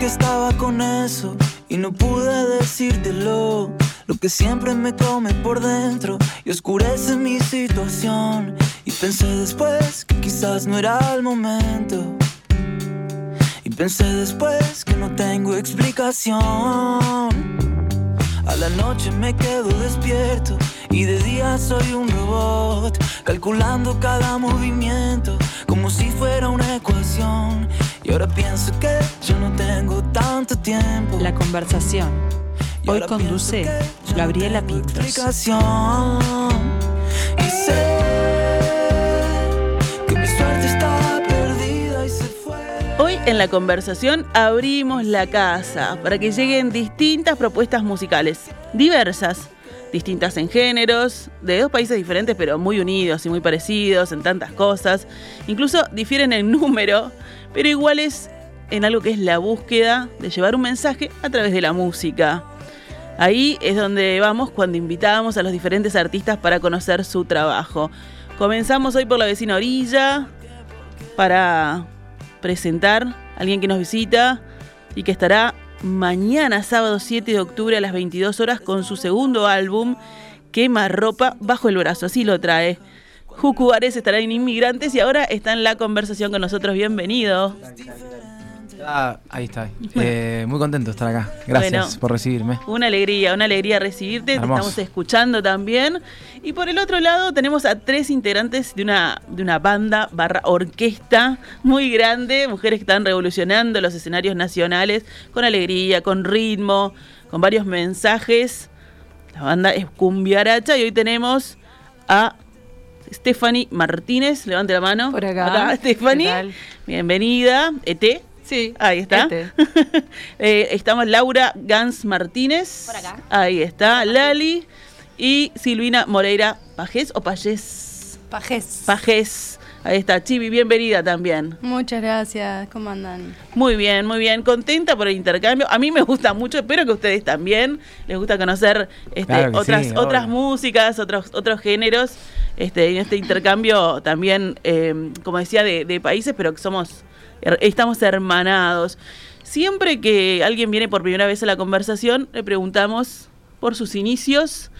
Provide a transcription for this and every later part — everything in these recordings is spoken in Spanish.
que estaba con eso y no pude decírtelo. Lo que siempre me come por dentro y oscurece mi situación. Y pensé después que quizás no era el momento. Y pensé después que no tengo explicación. A la noche me quedo despierto y de día soy un robot, calculando cada movimiento como si fuera una ecuación. Y ahora pienso que yo no tengo tanto tiempo. La conversación. Hoy conduce Gabriela Pintos. explicación. Y sé que mi suerte está perdida y se fue. Hoy en la conversación abrimos la casa para que lleguen distintas propuestas musicales, diversas, distintas en géneros, de dos países diferentes pero muy unidos y muy parecidos en tantas cosas, incluso difieren en número, pero iguales en algo que es la búsqueda de llevar un mensaje a través de la música. Ahí es donde vamos cuando invitamos a los diferentes artistas para conocer su trabajo. Comenzamos hoy por la vecina orilla para presentar a alguien que nos visita y que estará mañana sábado 7 de octubre a las 22 horas con su segundo álbum Quema ropa bajo el brazo, así lo trae. Jucu Ares estará en Inmigrantes y ahora está en la conversación con nosotros. Bienvenido. Ah, ahí está. Eh, muy contento de estar acá. Gracias Bueno. por recibirme. Una alegría, una alegría recibirte. Te estamos escuchando también. Y por el otro lado tenemos a tres integrantes de una, de una banda barra orquesta muy grande, mujeres que están revolucionando los escenarios nacionales con alegría, con ritmo, con varios mensajes. La banda es Cumbiaracha y hoy tenemos a Stephanie Martínez. Levante la mano. Por acá. Stephanie. ¿Qué tal? Bienvenida. ET. Sí. Ahí está. Este. Eh, estamos Laura Gans Martínez. Por acá. Ahí está. Lali. Y Silvina Moreira Pajés o Pajés. Pajés. Pajés. Ahí está. Chivi, bienvenida también. Muchas gracias. ¿Cómo andan? Muy bien, muy bien. Contenta por el intercambio. A mí me gusta mucho. Espero que a ustedes también les gusta conocer este, Claro otras, sí, otras obvio. músicas, otros, otros géneros. Este, en este intercambio también, eh, como decía, de, de países, pero que somos, estamos hermanados. Siempre que alguien viene por primera vez a la conversación, le preguntamos por sus inicios,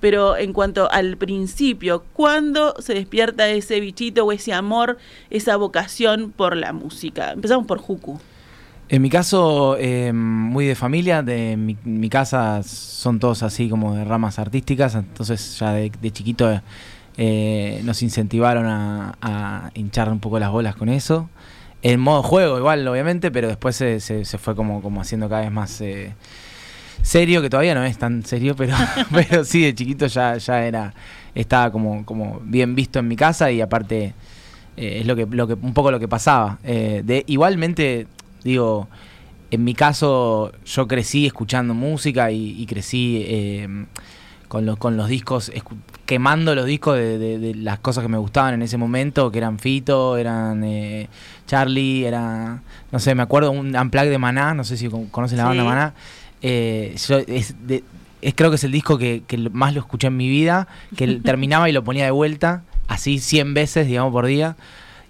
pero en cuanto al principio, ¿cuándo se despierta ese bichito o ese amor, esa vocación por la música? Empezamos por Juku. En mi caso, eh, muy de familia, de mi, casa son todos así como de ramas artísticas, entonces ya de, chiquito eh, nos incentivaron a, hinchar un poco las bolas con eso. En modo juego igual, obviamente, pero después se fue como, como haciendo cada vez más eh, serio, que todavía no es tan serio, pero, pero sí, de chiquito ya, ya era, estaba como, como bien visto en mi casa y aparte eh, es lo que, lo que, un poco lo que pasaba. Eh, de, igualmente, digo, en mi caso yo crecí escuchando música y, y crecí eh, con, los, con los discos, quemando los discos de, de- de las cosas que me gustaban en ese momento, que eran Fito, eran eh, Charlie, era, no sé, me acuerdo un Unplugged de Maná, no sé si con- conocen la banda. Maná. Eh, yo es de- es, creo que es el disco que, que más lo escuché en mi vida, que terminaba y lo ponía de vuelta, así 100 veces, digamos, por día.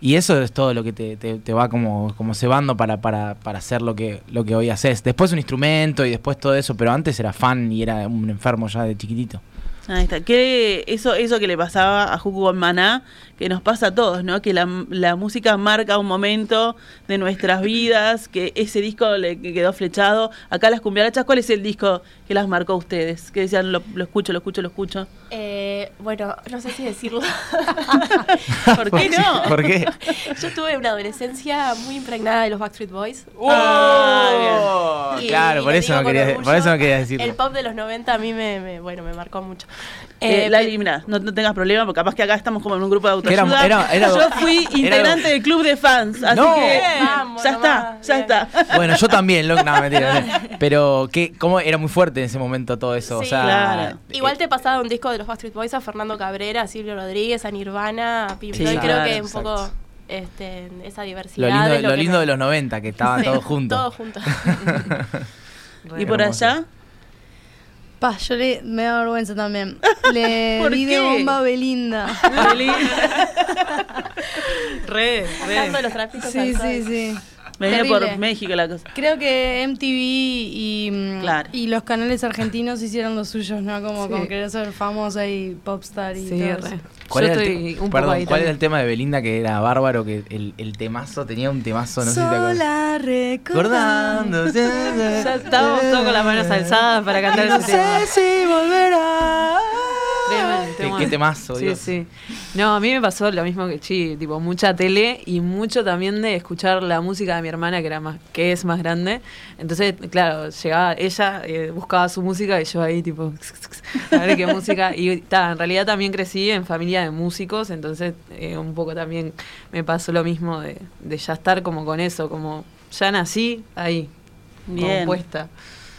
Y eso es todo lo que te, te- te va como, como cebando para, para, para hacer lo que, lo que hoy haces. Después un instrumento y después todo eso, pero antes era fan y era un enfermo ya de chiquitito. Ahí está. Que eso, eso que le pasaba a Juku con Maná, que nos pasa a todos, ¿no? Que la, la música marca un momento de nuestras vidas, que ese disco le que quedó flechado. Acá las cumbiarachas, ¿cuál es el disco que las marcó a ustedes? Que decían, lo, lo escucho, lo escucho, lo escucho. Eh, bueno, no sé si decirlo. ¿Por qué no? ¿Por qué? Yo tuve una adolescencia muy impregnada de los Backstreet Boys. Y claro, por eso, no con quería, orgullo. por eso no quería decirlo. El pop de los 90 a mí me, me- bueno, me marcó mucho. Eh, Eh, Lali, mira, no, no tengas problema, porque capaz que acá estamos como en un grupo de era- autoayuda. era- era- Yo fui era- integrante del club de fans, así No. que Vamos, ya está, nomás, ya bien. está. Bueno, yo también, lo, no, mentira. no. Pero que, cómo era muy fuerte en ese momento todo eso. o Sí, sea, claro. Igual te pasaba un disco de los Backstreet Boys a Fernando Cabrera, a Silvio Rodríguez, a Nirvana, a Pink Sí, Floyd. Creo que un exacto. poco este, esa lo diversidad. lindo, lo lindo me- de los 90, que estaban Sí, todos juntos. Todos juntos. ¿Y por hermoso. allá? Pa, yo le, me da vergüenza también. Le ¿Por di qué? de bomba a Belinda. Lali. re, Sacando los trapitos Sí, sí, sí. Me viene Terrible. por México la cosa. Creo que MTV y, mm, Claro. y los canales argentinos hicieron los suyos, ¿no? Como Sí. con querer ser famosa y popstar y Sí, todo eso. ¿Cuál, Yo era, estoy un perdón, ¿cuál era el tema de Belinda que era bárbaro? Que el, el temazo tenía un temazo, no sé si te acuerdas. Sola. Ya estábamos todos con las manos alzadas para cantar No ese tema. sé si volverá. Tremendo, Qué- tema. qué temazo, Sí, Dios. sí. No, a mí me pasó lo mismo que Chi, tipo mucha tele y mucho también de escuchar la música de mi hermana que era más que es más grande. Entonces, claro, llegaba ella, eh, buscaba su música y yo ahí tipo a ver qué música y ta, en realidad también crecí en familia de músicos, entonces eh, un poco también me pasó lo mismo de, de ya estar como con eso, como ya nací ahí, Bien. compuesta.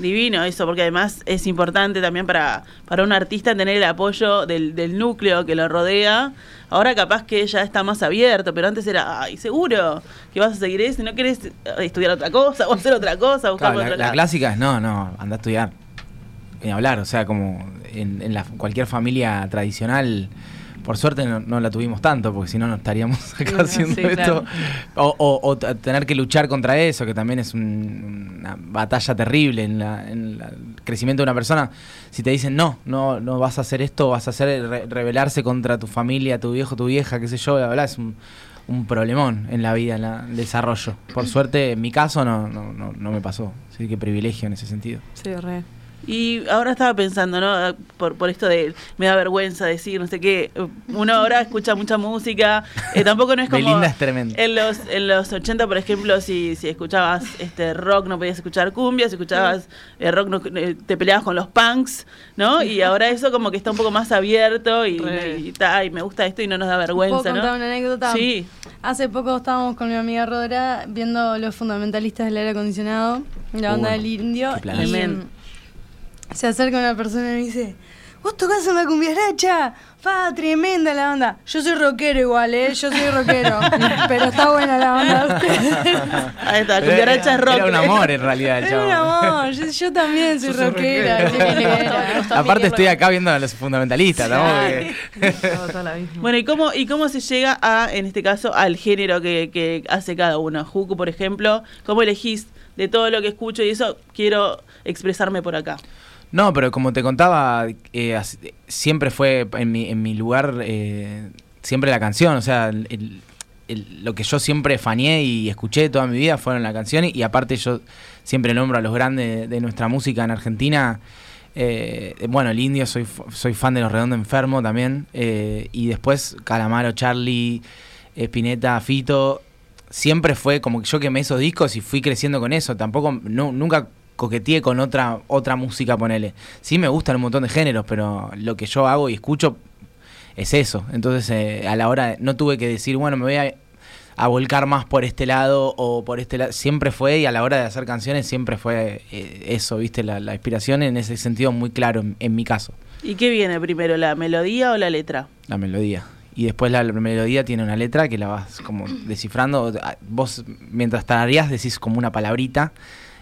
Divino eso, porque además es importante también para, para un artista tener el apoyo del, del núcleo que lo rodea. Ahora capaz que ya está más abierto, pero antes era, ay, seguro que vas a seguir eso, no querés eh, estudiar otra cosa o hacer otra cosa, buscar Claro, la, la clásica es no, no, anda a estudiar. Ni hablar, o sea, como en, en la, cualquier familia tradicional, por suerte no, no la tuvimos tanto, porque si no no estaríamos acá haciendo sí, esto. claro. O, o- o tener que luchar contra eso, que también es un- una batalla terrible en, la- en la- el crecimiento de una persona. Si te dicen, no, no, no vas a hacer esto, vas a hacer re- rebelarse contra tu familia, tu viejo, tu vieja, qué sé yo, la verdad es un, un problemón en la vida, en la- el desarrollo. Por suerte, en mi caso no, no, no, no me pasó. Así que privilegio en ese sentido. Sí, re. Y ahora estaba pensando, ¿no? Por, por esto de me da vergüenza decir, no sé qué. Uno ahora escucha mucha música. eh, tampoco no es como. Belinda es tremenda. En los, en los 80, por ejemplo, si, si escuchabas este rock no podías escuchar cumbia, si escuchabas eh, rock no- eh, te peleabas con los punks, ¿no? Y ahora eso como que está un poco más abierto y, y, ta, y me gusta esto y no nos da vergüenza, ¿Puedo ¿no? contar una anécdota? Sí. Hace poco estábamos con mi amiga Rodra viendo Los Fundamentalistas del Aire Acondicionado, la banda Uh, del Indio, y. Tremendo. Se acerca una persona y me dice, ¿vos tocás en la cumbiaracha? Fa, tremenda la banda. Yo soy rockero igual, ¿eh? Yo soy rockero, pero está buena la banda. Ahí está, Era- cumbaracha rock. Era un amor en realidad el Es un amor, yo, yo también soy rockera. Aparte estoy acá viendo a los fundamentalistas, ¿no? Bueno, ¿y cómo, ¿y cómo se llega a, en este caso, al género que, que hace cada uno? Juku, por ejemplo, ¿cómo elegís de todo lo que escucho y eso quiero expresarme por acá? No, pero como te contaba, eh, siempre fue en mi, en mi lugar, eh, siempre la canción. O sea, lo que yo siempre faneé y escuché toda mi vida fueron la canción. Y, aparte yo siempre nombro a los grandes de, nuestra música en Argentina. Eh, bueno, el indio, soy, soy fan de Los Redondos Enfermo también. eh, y después Calamaro, Charlie, Spinetta, Fito. Siempre fue como que yo quemé esos discos y fui creciendo con eso. Tampoco, nunca coqueteé con otra, otra música, ponele. Sí me gustan un montón de géneros, pero lo que yo hago y escucho es eso. Entonces, eh, a la hora, no tuve que decir, bueno, me voy a, a volcar más por este lado o por este lado. Siempre fue, y a la hora de hacer canciones, siempre fue eh, eso, ¿viste? La, la inspiración en ese sentido muy claro, en, en mi caso, ¿Y qué viene primero, la melodía o la letra? la melodía. Y después la, melodía tiene una letra que la vas como descifrando. Vos, mientras tarareás, decís como una palabrita.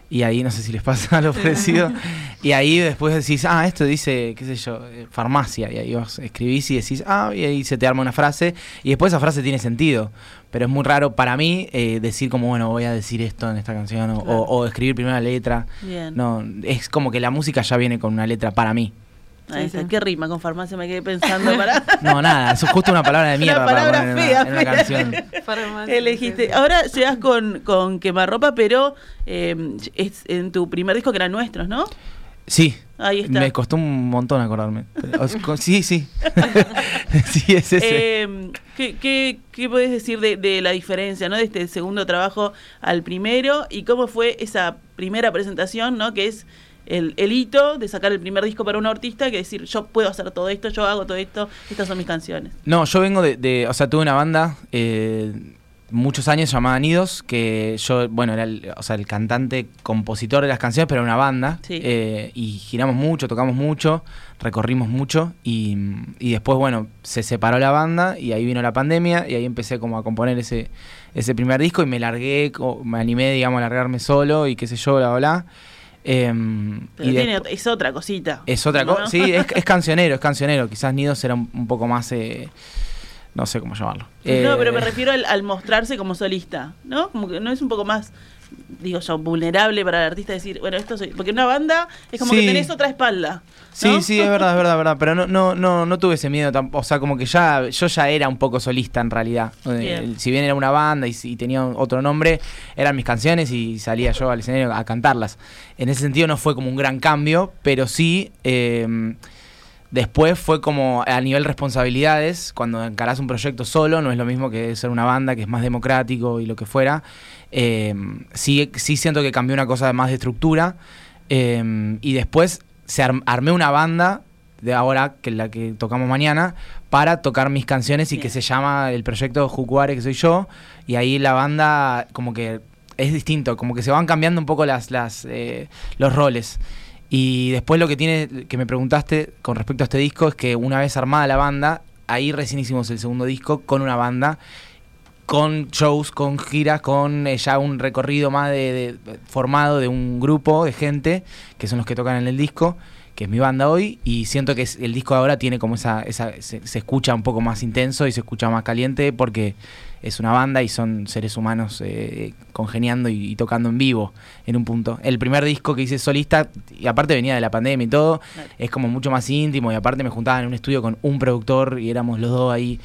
Y ahí no sé si les pasa lo parecido. Y ahí después decís, ah, esto dice, qué sé yo, eh, farmacia. Y ahí vos escribís y decís, ah, y ahí se te arma una frase. Y después esa frase tiene sentido. Pero es muy raro para mí eh, decir como, bueno, voy a decir esto en esta canción. O, escribir primero la letra. Bien. No, es como que la música ya viene con una letra para mí. Ahí Sí, está. sí. ¿Qué rima con farmacia? Me quedé pensando para... No, nada, eso es justo una palabra de Una mierda para palabra en una- fea, en una fea. canción. Elegiste. Ahora llegas con, con quemarropa, pero eh, es en tu primer disco que eran nuestros, ¿no? Sí. Ahí está. Me costó un montón acordarme. Sí, sí. sí, es ese. Eh, ¿qué, qué, qué podés decir de, de la diferencia, ¿no? De este segundo trabajo al primero y cómo fue esa primera presentación, ¿no? Que es el, el hito de sacar el primer disco para un artista, que decir, yo puedo hacer todo esto, yo hago todo esto, estas son mis canciones. No, yo vengo de, de- o sea, tuve una banda eh, muchos años llamada Nidos, que yo, bueno, era el, o sea, el cantante, compositor de las canciones, pero era una banda. Sí. Eh, y giramos mucho, tocamos mucho, recorrimos mucho y, y después, bueno, se separó la banda y ahí vino la pandemia y ahí empecé como a componer ese, ese primer disco y me largué, me animé, digamos, a largarme solo y qué sé yo, bla, bla. bla. Em, Pero y tiene, es otra cosita. es otra ¿no? cosa. Sí, es, es cancionero, es cancionero. Quizás Nidos era un, un poco más. eh, no sé cómo llamarlo. no, Eh, pero me refiero al, al mostrarse como solista, ¿no? Como que no es un poco más, digo yo, vulnerable para el artista decir, bueno, esto soy. Porque una banda es como Sí. que tenés otra espalda. Sí, ¿no? sí, es verdad, es verdad, es verdad. Pero no, no, no, no tuve ese miedo tampoco. O sea, como que ya, yo ya era un poco solista en realidad. Eh, Bien. si bien era una banda y, tenía otro nombre, eran mis canciones y salía yo al escenario a cantarlas. En ese sentido no fue como un gran cambio, pero sí. eh, Después fue como a nivel responsabilidades, cuando encarás un proyecto solo, no es lo mismo que ser una banda, que es más democrático y lo que fuera. Eh, sí, sí siento que cambió una cosa más de estructura. eh, y después se arm- armé una banda de ahora, que es la que tocamos mañana, para tocar mis canciones y que se llama el proyecto Jucuare, que soy yo. Y ahí la banda como que es distinto, como que se van cambiando un poco las, las, eh, los roles. Y después lo que tiene, que me preguntaste con respecto a este disco, es que una vez armada la banda, ahí recién hicimos el segundo disco con una banda, con shows, con giras, con eh, ya un recorrido más de, formado de un grupo de gente, que son los que tocan en el disco, que es mi banda hoy, y siento que el disco ahora tiene como esa, esa se, se escucha un poco más intenso y se escucha más caliente porque es una banda y son seres humanos eh, congeniando y, y tocando en vivo en un punto. El primer disco que hice solista, y aparte venía de la pandemia y todo, es como mucho más íntimo y aparte me juntaba en un estudio con un productor y éramos los dos ahí,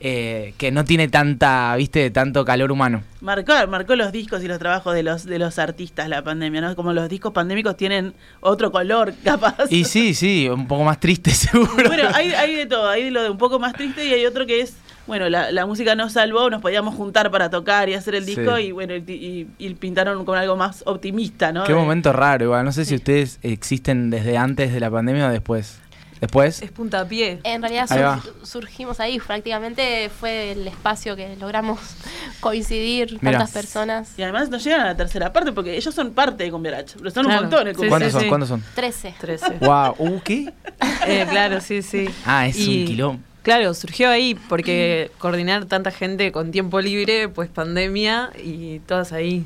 eh, que no tiene tanta, viste, tanto calor humano. Marcó, marcó los discos y los trabajos de los, de los artistas la pandemia, ¿no? Como los discos pandémicos tienen otro color, capaz. Y sí, sí, un poco más triste seguro. Bueno, hay, hay de todo, hay de lo de un poco más triste y hay otro que es, bueno, la, la música nos salvó, nos podíamos juntar para tocar y hacer el disco Sí. y bueno, y, y- y pintaron con algo más optimista, ¿no? Qué De- momento raro, igual. No sé si ustedes existen desde antes de la pandemia o después. ¿Después? Es puntapié. En realidad Ahí surgimos ahí, prácticamente fue el espacio que logramos coincidir tantas personas. Y además nos llegan a la tercera parte porque ellos son parte de Cumbiaracha, pero son Claro. un montón el Sí. ¿Cuántos sí, son? sí. ¿Cuántos son? 13. 13. Wow, ¿qué? Eh, claro, sí, sí. Ah, es Y- un quilombo. Claro, surgió ahí porque coordinar tanta gente con tiempo libre, pues pandemia y todas ahí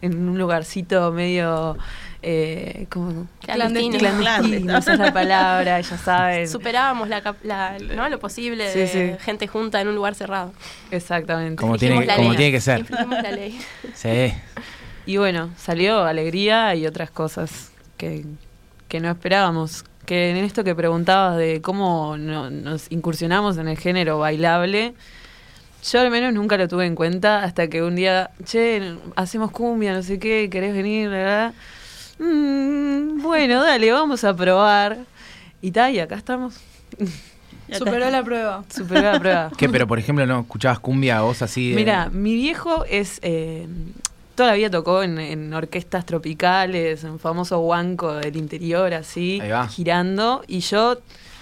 en un lugarcito medio eh, como Clandestino. clandestino, esa es la palabra, ya saben. Superábamos la, cap- la- ¿no? lo posible Sí, de sí. gente junta en un lugar cerrado. Exactamente. Como tiene, la como ley. tiene que ser. La ley. Sí. Y bueno, salió alegría y otras cosas que, que no esperábamos. Que en esto que preguntabas de cómo no- nos incursionamos en el género bailable, yo al menos nunca lo tuve en cuenta hasta que un día, che, hacemos cumbia, no sé qué, querés venir, ¿verdad? Mm, bueno, dale, vamos a probar. Y tal, y acá estamos. Superó la prueba. Superó la prueba. ¿Qué? Pero por ejemplo, ¿no escuchabas cumbia vos así? de- Mira, mi viejo es. Eh, toda la vida tocó en, en orquestas tropicales, en famoso huanco del interior, así, girando. Y yo,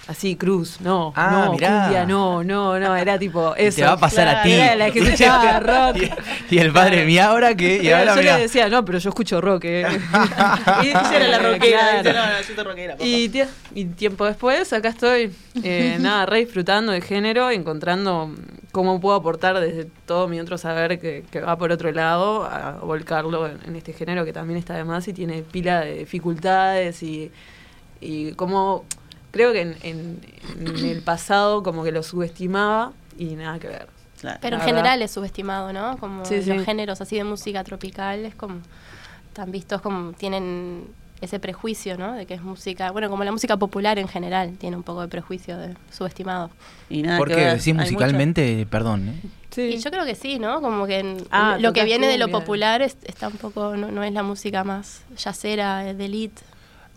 así, cruz, no, Ah, no, mirá. cumbia, no, no, no, era tipo Y eso. te va a pasar a ti. Era la que escuchaba rock. Y, y el padre, ¿y ahora qué? Y Pero ahora yo mirá. le decía, no, pero yo escucho rock. eh". Y ella era la rockera, Claro. no, no, rockera. Y, tie- y tiempo después, acá estoy, eh, nada, re disfrutando del género, encontrando cómo puedo aportar desde todo mi otro saber que, que va por otro lado, a volcarlo en, en este género que también está de más y tiene pila de dificultades y, y como creo que en, en- en el pasado como que lo subestimaba y nada que ver. Claro. Pero en general es subestimado, ¿no? Como Sí, los sí. géneros así de música tropical, es como tan vistos como tienen ese prejuicio, ¿no? De que es música, bueno, como la música popular en general tiene un poco de prejuicio de subestimado. Y nada Porque decís musicalmente, perdón, ¿eh? Sí. Y yo creo que sí, ¿no? Como que en- Ah, lo que viene de lo popular es- está un poco, no, no es la música más yacera, de elite.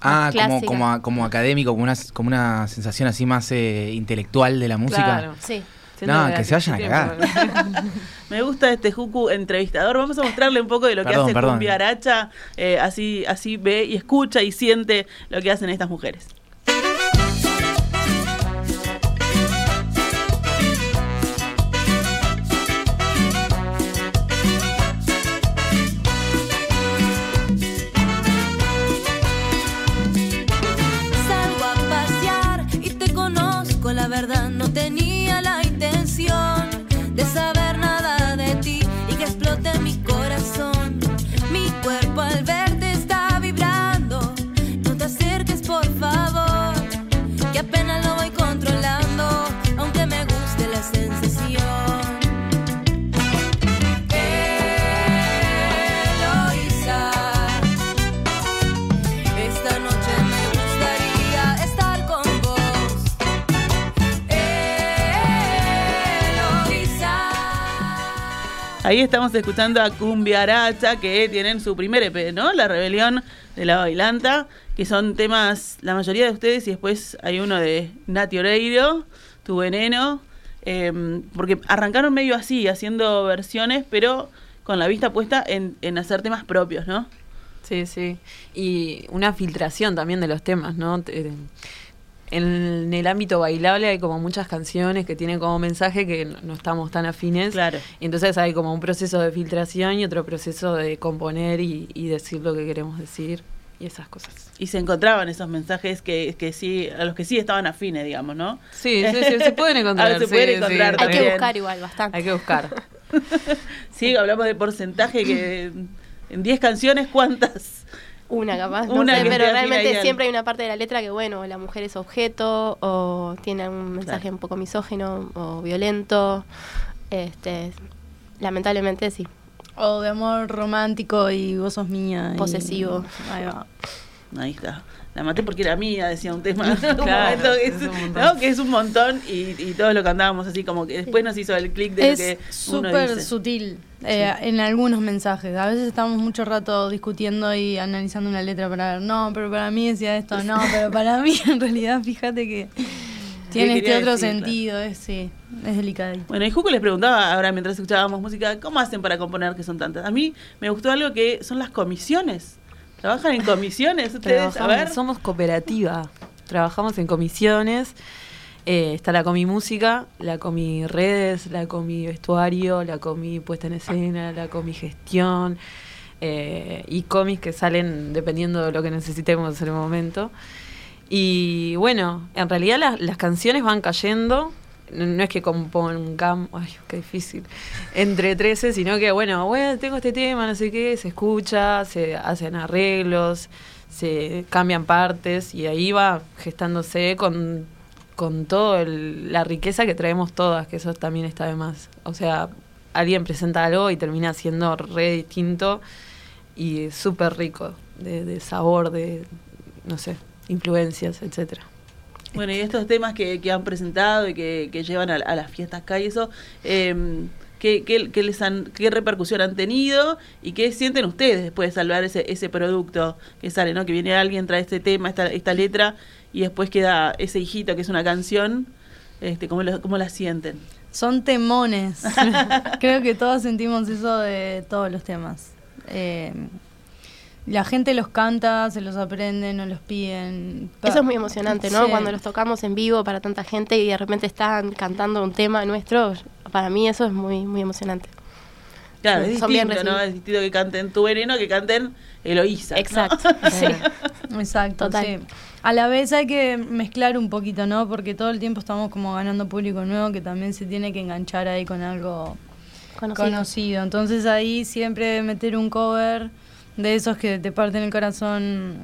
Ah, como, como, como académico, como una, como una sensación así más eh, intelectual de la música. Claro. Sí. Siento No, que se vayan a tiempo- Me gusta este Juku entrevistador. Vamos a mostrarle un poco de lo que hace. Cumbia Aracha. eh, así, así ve y escucha y siente lo que hacen estas mujeres. Ahí estamos escuchando a Cumbiaracha, que tienen su primer EP, ¿no? La rebelión de la bailanta, que son temas, la mayoría de ustedes, y después hay uno de Nati Oreiro, Tu Veneno, eh, porque arrancaron medio así, haciendo versiones, pero con la vista puesta en, en hacer temas propios, ¿no? Sí, sí. Y una filtración también de los temas, ¿no? Te- En el ámbito bailable hay como muchas canciones que tienen como mensaje que no- estamos tan afines. Claro. Y entonces hay como un proceso de filtración y otro proceso de componer y, y decir lo que queremos decir y esas cosas. Y se encontraban esos mensajes que, que sí, a los que sí estaban afines, digamos, ¿no? Sí, sí, sí, se pueden encontrar. Ah, se sí, pueden sí. encontrar Hay también. que buscar igual bastante. Hay que buscar. Sí, hablamos de porcentaje que en 10 canciones, ¿cuántas? Una capaz, no Una sé, que pero realmente siempre hay una parte de la letra que, bueno, la mujer es objeto o tiene un mensaje Claro. un poco misógino o violento. Este, lamentablemente sí. O de amor romántico y vos sos mía. y- Posesivo. Ahí va. Ahí está. La maté porque era mía, decía un tema. Un Claro, que, es, es un montón. ¿no? que es un montón y, y todos lo cantábamos así como que después nos hizo el clic de lo que Es súper sutil eh, en algunos mensajes. A veces estamos mucho rato discutiendo y analizando una letra para ver, no, pero para mí decía esto, no, pero para mí en realidad fíjate que tiene este otro decir, sentido, es, sí, es delicadito. Bueno, y Juco les preguntaba ahora mientras escuchábamos música, ¿cómo hacen para componer que son tantas? A mí me gustó algo que son las comisiones. ¿Trabajan en comisiones ustedes? A ver. Somos cooperativa. Trabajamos en comisiones. Eh, está la comi música, la comi redes, la comi vestuario, la comi puesta en escena, la comi gestión eh, y comis que salen dependiendo de lo que necesitemos en el momento. Y bueno, en realidad las, las canciones van cayendo. No es que compongamos, ay, qué difícil, entre 13, sino que, bueno, bueno, tengo este tema, no sé qué, se escucha, se hacen arreglos, se cambian partes y ahí va gestándose con, con toda la riqueza que traemos todas, que eso también está de más. O sea, alguien presenta algo y termina siendo re distinto y súper rico de, de sabor, de, no sé, influencias, etcétera. Bueno, y estos temas que, que han presentado y que, que llevan a, las fiestas acá y eso, eh, ¿qué, qué- qué les han, ¿qué repercusión han tenido y qué sienten ustedes después de salvar ese, ese producto que sale, ¿no? Que viene alguien, trae este tema, esta, esta letra y después queda ese hijito que es una canción, este, ¿cómo, lo- cómo la sienten? Son temones. Creo que todos sentimos eso de todos los temas. Eh, la gente los canta, se los aprende, nos los piden. Eso es muy emocionante, ¿no? Sí. Cuando los tocamos en vivo para tanta gente y de repente están cantando un tema nuestro, para mí eso es muy, muy emocionante. Claro, es son bien distinto, ¿no? Es distinto que canten Tu Veneno que canten Eloísa. ¿no? Exacto. sí. Exacto, Total. sí. A la vez hay que mezclar un poquito, ¿no? Porque todo el tiempo estamos como ganando público nuevo que también se tiene que enganchar ahí con algo Conocido. conocido. Entonces ahí siempre meter un cover de esos que te parten el corazón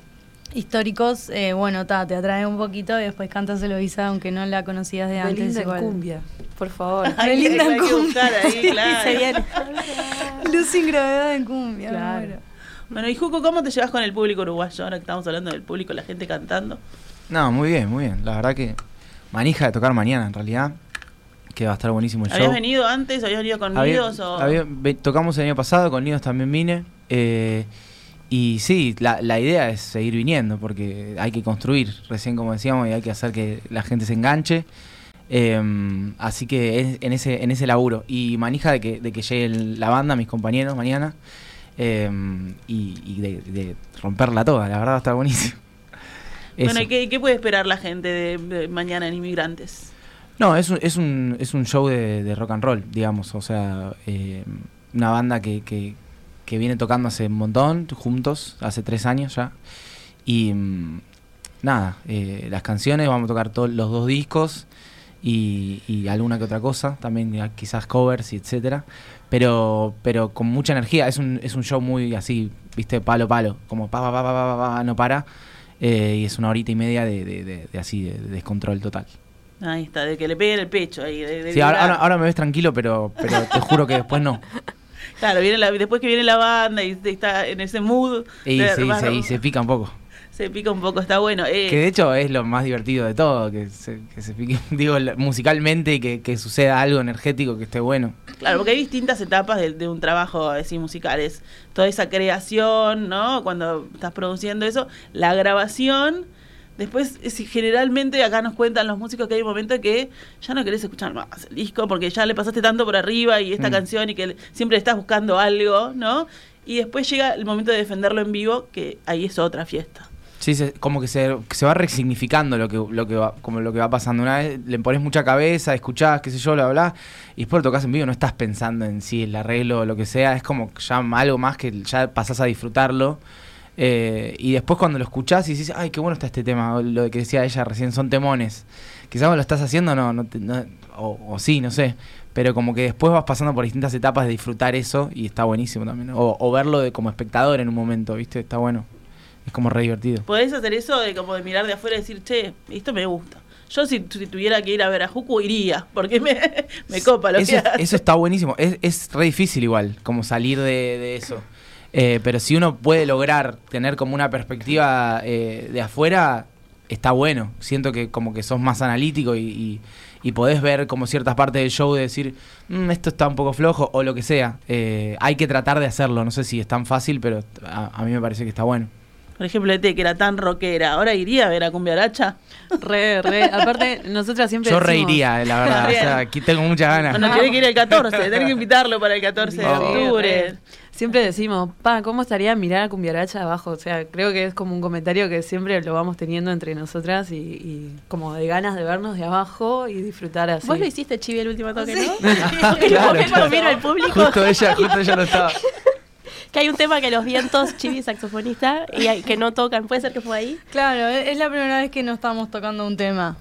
históricos, eh, bueno, ta, te atrae un poquito y después cantas Eloisa aunque no la conocías de antes. Belinda en igual. cumbia, por favor. Belinda en cumbia. ahí, claro. Luz sin gravedad en cumbia. Claro. Bueno, y Juco, ¿cómo te llevas con el público uruguayo? Ahora que estamos hablando del público, la gente cantando. No, muy bien, muy bien. La verdad que manija de tocar mañana en realidad. Que va a estar buenísimo el ¿Habías show. venido antes? ¿Habías venido con Había- Nidos? O... había- ve- tocamos el año pasado, con Nidos también vine. Eh, y sí, la, la idea es seguir viniendo, porque hay que construir, recién como decíamos, y hay que hacer que la gente se enganche. Eh, así que es en ese, en ese laburo. Y manija de que, de que llegue la banda, mis compañeros, mañana. eh, y y de, de romperla toda, la verdad estar buenísimo. Bueno, Eso. ¿y qué, qué puede esperar la gente de, de mañana en Inmigrantes? No, es un, es un, es un show de, de rock and roll, digamos. O sea, eh, una banda que, que, que viene tocando hace un montón, juntos, hace tres años ya. Y mm, nada, eh, las canciones, vamos a tocar todos los dos discos y, y alguna que otra cosa, también quizás covers y etcétera. Pero, pero con mucha energía, es un, es un show muy así, viste, palo palo, como pa pa pa pa pa, pa, pa, no para. eh, y es una horita y media de, de- de- de así, de- de descontrol total. Ahí está, de que le peguen el pecho. Ahí, de, de Sí, ahora, ahora, ahora me ves tranquilo, pero, pero te juro que después no. Claro, viene la, después que viene la banda y está en ese mood. Y de- se, más- se- y se pica un poco. Se pica un poco, está bueno. Eh, Que de hecho es lo más divertido de todo, que se, que se pique, digo, musicalmente y que, que suceda algo energético que esté bueno. Claro, porque hay distintas etapas de, de un trabajo así musical. Es toda esa creación, ¿no? Cuando estás produciendo eso, la grabación. Después, es- generalmente acá nos cuentan los músicos que hay un momento que ya no querés escuchar más el disco porque ya le pasaste tanto por arriba y esta Mm. canción y que le- siempre estás buscando algo, ¿no? Y después llega el momento de defenderlo en vivo, que ahí es otra fiesta. Sí, se- como que se, que se va resignificando lo que, lo que va, como lo que va pasando. Una vez le pones mucha cabeza, escuchás, qué sé yo, bla, bla, y después lo tocas en vivo, no estás pensando en sí el arreglo o lo que sea, es como ya algo más que ya pasás a disfrutarlo. Eh, y después cuando lo escuchás y dices, ay, qué bueno está este tema, o lo que decía ella recién, son temones. Quizás lo estás haciendo, no, no, te- no- o, o sí, no sé. Pero como que después vas pasando por distintas etapas de disfrutar eso y está buenísimo también. O, o verlo de, como espectador en un momento, ¿viste? Está bueno. Es como re divertido. Podés hacer eso de como de mirar de afuera y decir, che, esto me gusta. Yo si, si tuviera que ir a ver a Juku iría, porque me, me copa lo eso, que hace. eso está buenísimo. Es, es re difícil igual, como salir de, de eso. Eh, pero si uno puede lograr tener como una perspectiva eh, de afuera, está bueno. Siento que como que sos más analítico y, y, y podés ver como ciertas partes del show de decir, "Mm, esto está un poco flojo o lo que sea. Eh, hay que tratar de hacerlo. No sé si es tan fácil, pero a, a mí me parece que está bueno. Por ejemplo, Ete, que era tan rockera, ahora iría a ver a Cumbia Aracha. Re, re. Aparte, nosotras siempre Yo decimos- reiría, eh, la verdad. o sea, aquí tengo muchas ganas. Bueno, tiene que ir el 14, tenés que invitarlo para el 14 de octubre. re. Siempre decimos, pa, ¿cómo estaría mirar a Cumbiaracha abajo? O sea, creo que es como un comentario que siempre lo vamos teniendo entre nosotras y, y como de ganas de vernos de abajo y disfrutar así. Vos lo hiciste, Chivi, el último toque, Sí. ¿no? Claro, Porque cuando miro al público, Justo ella, justo ella no estaba. que hay un tema que los vientos, Chivi saxofonista, y hay- que no tocan. ¿Puede ser que fue ahí? Claro, es es la primera vez que no estamos tocando un tema.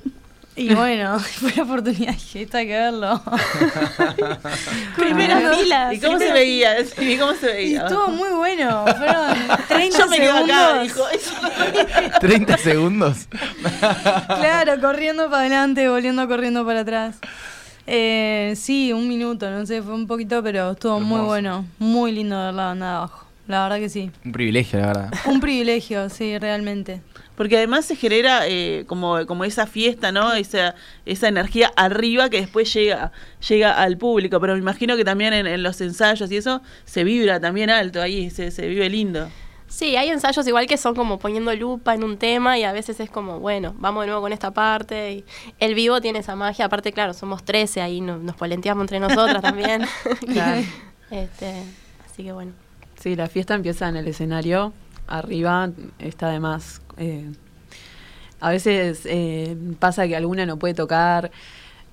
Y bueno, fue la oportunidad, dije, esto hay que verlo. Primera fila. ¿Y cómo se veía? Sí, ¿Cómo se Y veía? estuvo muy bueno, fueron 30 Yo me quedo acá, segundos. dijo. 30 segundos. Claro, corriendo para adelante, volviendo corriendo para atrás. Eh, sí, un minuto, no sé, fue un poquito, pero estuvo muy bueno. Muy lindo ver la banda de abajo. La verdad que sí. Un privilegio, la verdad. Un privilegio, sí, realmente. Porque además se genera eh, como, como esa fiesta, ¿no? Esa, esa energía arriba que después llega, llega al público. Pero me imagino que también en, en los ensayos y eso se vibra también alto ahí, se, se vive lindo. Sí, hay ensayos igual que son como poniendo lupa en un tema y a veces es como, bueno, vamos de nuevo con esta parte. Y el vivo tiene esa magia, aparte, claro, somos 13, ahí no- nos polenteamos entre nosotras también. Claro. este, así que bueno. Sí, la fiesta empieza en el escenario, arriba está de más. Eh, a veces eh, pasa que alguna no puede tocar,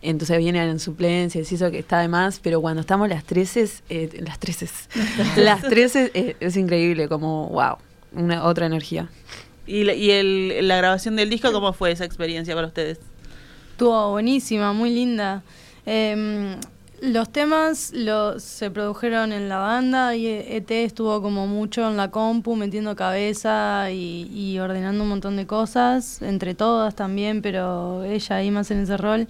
entonces vienen en suplencias y eso que está de más, pero cuando estamos las 13, eh, las 13, las 13 eh, es increíble, como wow, una otra energía. ¿Y, la, y el, la grabación del disco, cómo fue esa experiencia para ustedes? Estuvo buenísima, muy linda. Eh, los temas los, se produjeron en la banda y ET estuvo como mucho en la compu metiendo cabeza y, y ordenando un montón de cosas, entre todas también, pero ella ahí más en ese rol.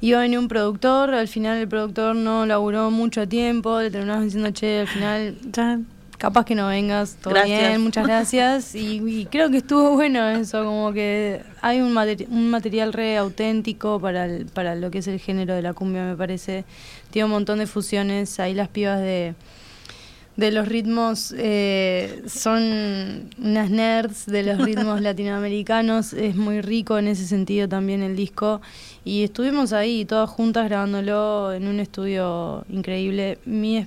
Iba a venir un productor, al final el productor no laburó mucho tiempo, le terminamos diciendo, che, al final capaz que no vengas, todo Gracias. bien, muchas gracias. Y, y creo que estuvo bueno eso, como que hay un, materi- un material re auténtico para, el- para lo que es el género de la cumbia, me parece. Tiene un montón de fusiones, ahí las pibas de, de los ritmos eh, son unas nerds de los ritmos latinoamericanos, es muy rico en ese sentido también el disco. Y estuvimos ahí todas juntas grabándolo en un estudio increíble. Mi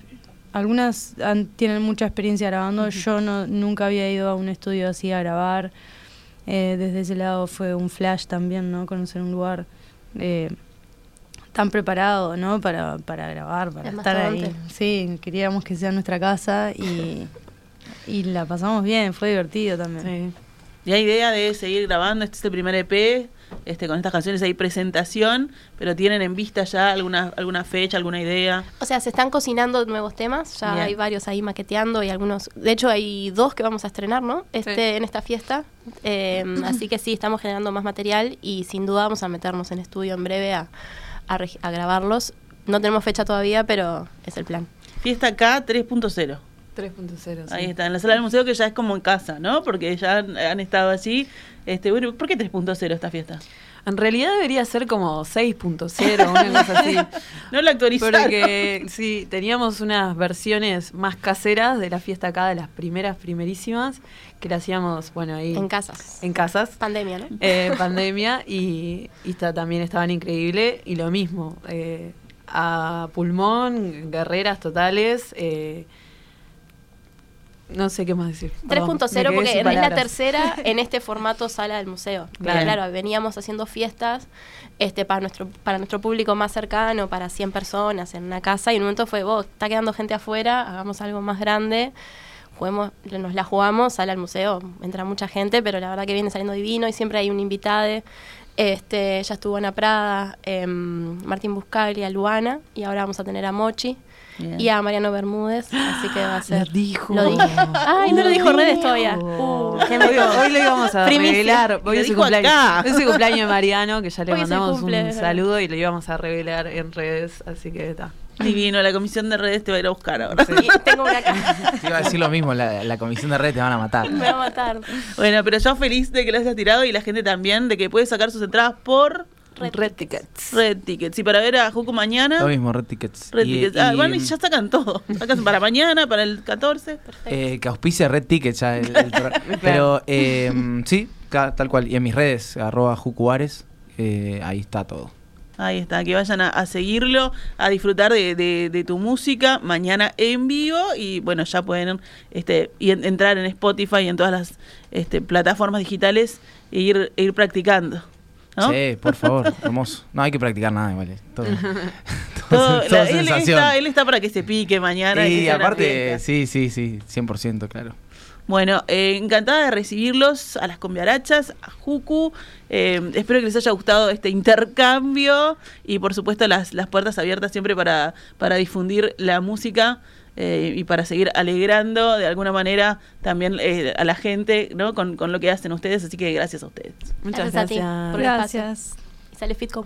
algunas han- tienen mucha experiencia grabando, yo no, nunca había ido a un estudio así a grabar. Eh, desde ese lado fue un flash también, ¿no? Conocer un lugar eh, tan preparado, ¿no? Para, para grabar, para Es estar ahí. Sí, queríamos que sea nuestra casa y, y la pasamos bien, fue divertido también. Sí. ¿Y hay idea de seguir grabando? Este es el primer EP, este, con estas canciones hay presentación, pero ¿tienen en vista ya alguna, alguna fecha, alguna idea? O sea, se están cocinando nuevos temas, ya Bien. hay varios ahí maqueteando y algunos, de hecho hay dos que vamos a estrenar, ¿no? Este, Sí. En esta fiesta. Eh, así que sí, estamos generando más material y sin duda vamos a meternos en estudio en breve a, a reg- a grabarlos. No tenemos fecha todavía, pero es el plan. Fiesta K 3.0. 3.0. sí. Ahí está, en la sala del museo que ya es como en casa, ¿no? Porque ya han, han estado allí. Este, bueno, ¿Por qué 3.0 esta fiesta? En realidad debería ser como 6.0, una cosa así. No la actualizaron. Porque sí, teníamos unas versiones más caseras de la fiesta acá, de las primeras, primerísimas, que la hacíamos, bueno, ahí En casas. en casas. Pandemia, ¿no? eh, pandemia y, también estaban increíble y lo mismo eh, a pulmón guerreras totales eh, no sé qué más decir Perdón, me 3.0 quedé porque es la tercera en este formato sala del museo. Claro. Claro, veníamos haciendo fiestas este para nuestro para nuestro público más cercano, para 100 personas en una casa y en un momento fue, vos, está quedando gente afuera, hagamos algo más grande. Juguemos, nos la jugamos, sala al museo, entra mucha gente, pero la verdad que viene saliendo divino y siempre hay un invitado. Este, ya estuvo Ana Prada, em, Martín Buscaglia, Luana, y ahora vamos a tener a Mochi Bien. y a Mariano Bermúdez, así que va a ser. Lo dijo. Lo dije. Ay, no lo dijo redes todavía. Uh, hoy, hoy lo íbamos a Primicia. revelar. Hoy es su cumpleaños. acá. Es su cumpleaños de Mariano, que ya le Hoy el mandamos cumple, un saludo y lo íbamos a revelar en redes. Así que está. Divino, la comisión de redes te va a ir a buscar ahora. Y tengo una caja. Te iba a decir lo mismo, la, la comisión de red te van a matar. Me va a matar. Bueno, pero yo feliz de que lo hayas tirado y la gente también, de que puede sacar sus entradas por Red Red Tickets. Red Tickets. Y para ver a Juku mañana, Lo mismo, Red Tickets. Red Y- Tickets. Ah, y, bueno, y ya sacan todo. Sacan para mañana, para el 14. eh, que auspicia Red Tickets ya el. Pero eh, sí, tal cual. Y en mis redes, arroba jucuares, eh, ahí está todo. Ahí está, que vayan a, a seguirlo, a disfrutar de, de- de tu música mañana en vivo y bueno, ya pueden este, y en- entrar en Spotify y en todas las este, plataformas digitales e ir, e ir practicando. ¿No? Sí, por favor, hermoso. No hay que practicar nada, vale. Todo, Todo- todo la- él, está, él está para que se pique mañana. y aparte, sí, sí, sí, 100%, claro. Bueno, eh, encantada de recibirlos a las combiarachas, a Juku. Eh, espero que les haya gustado este intercambio y por supuesto las, las puertas abiertas siempre para, para difundir la música eh, y para seguir alegrando de alguna manera también eh, a la gente ¿no? Con, con, lo que hacen ustedes. Así que gracias a ustedes. Muchas gracias. gracias. Por gracias. Y sale Fit con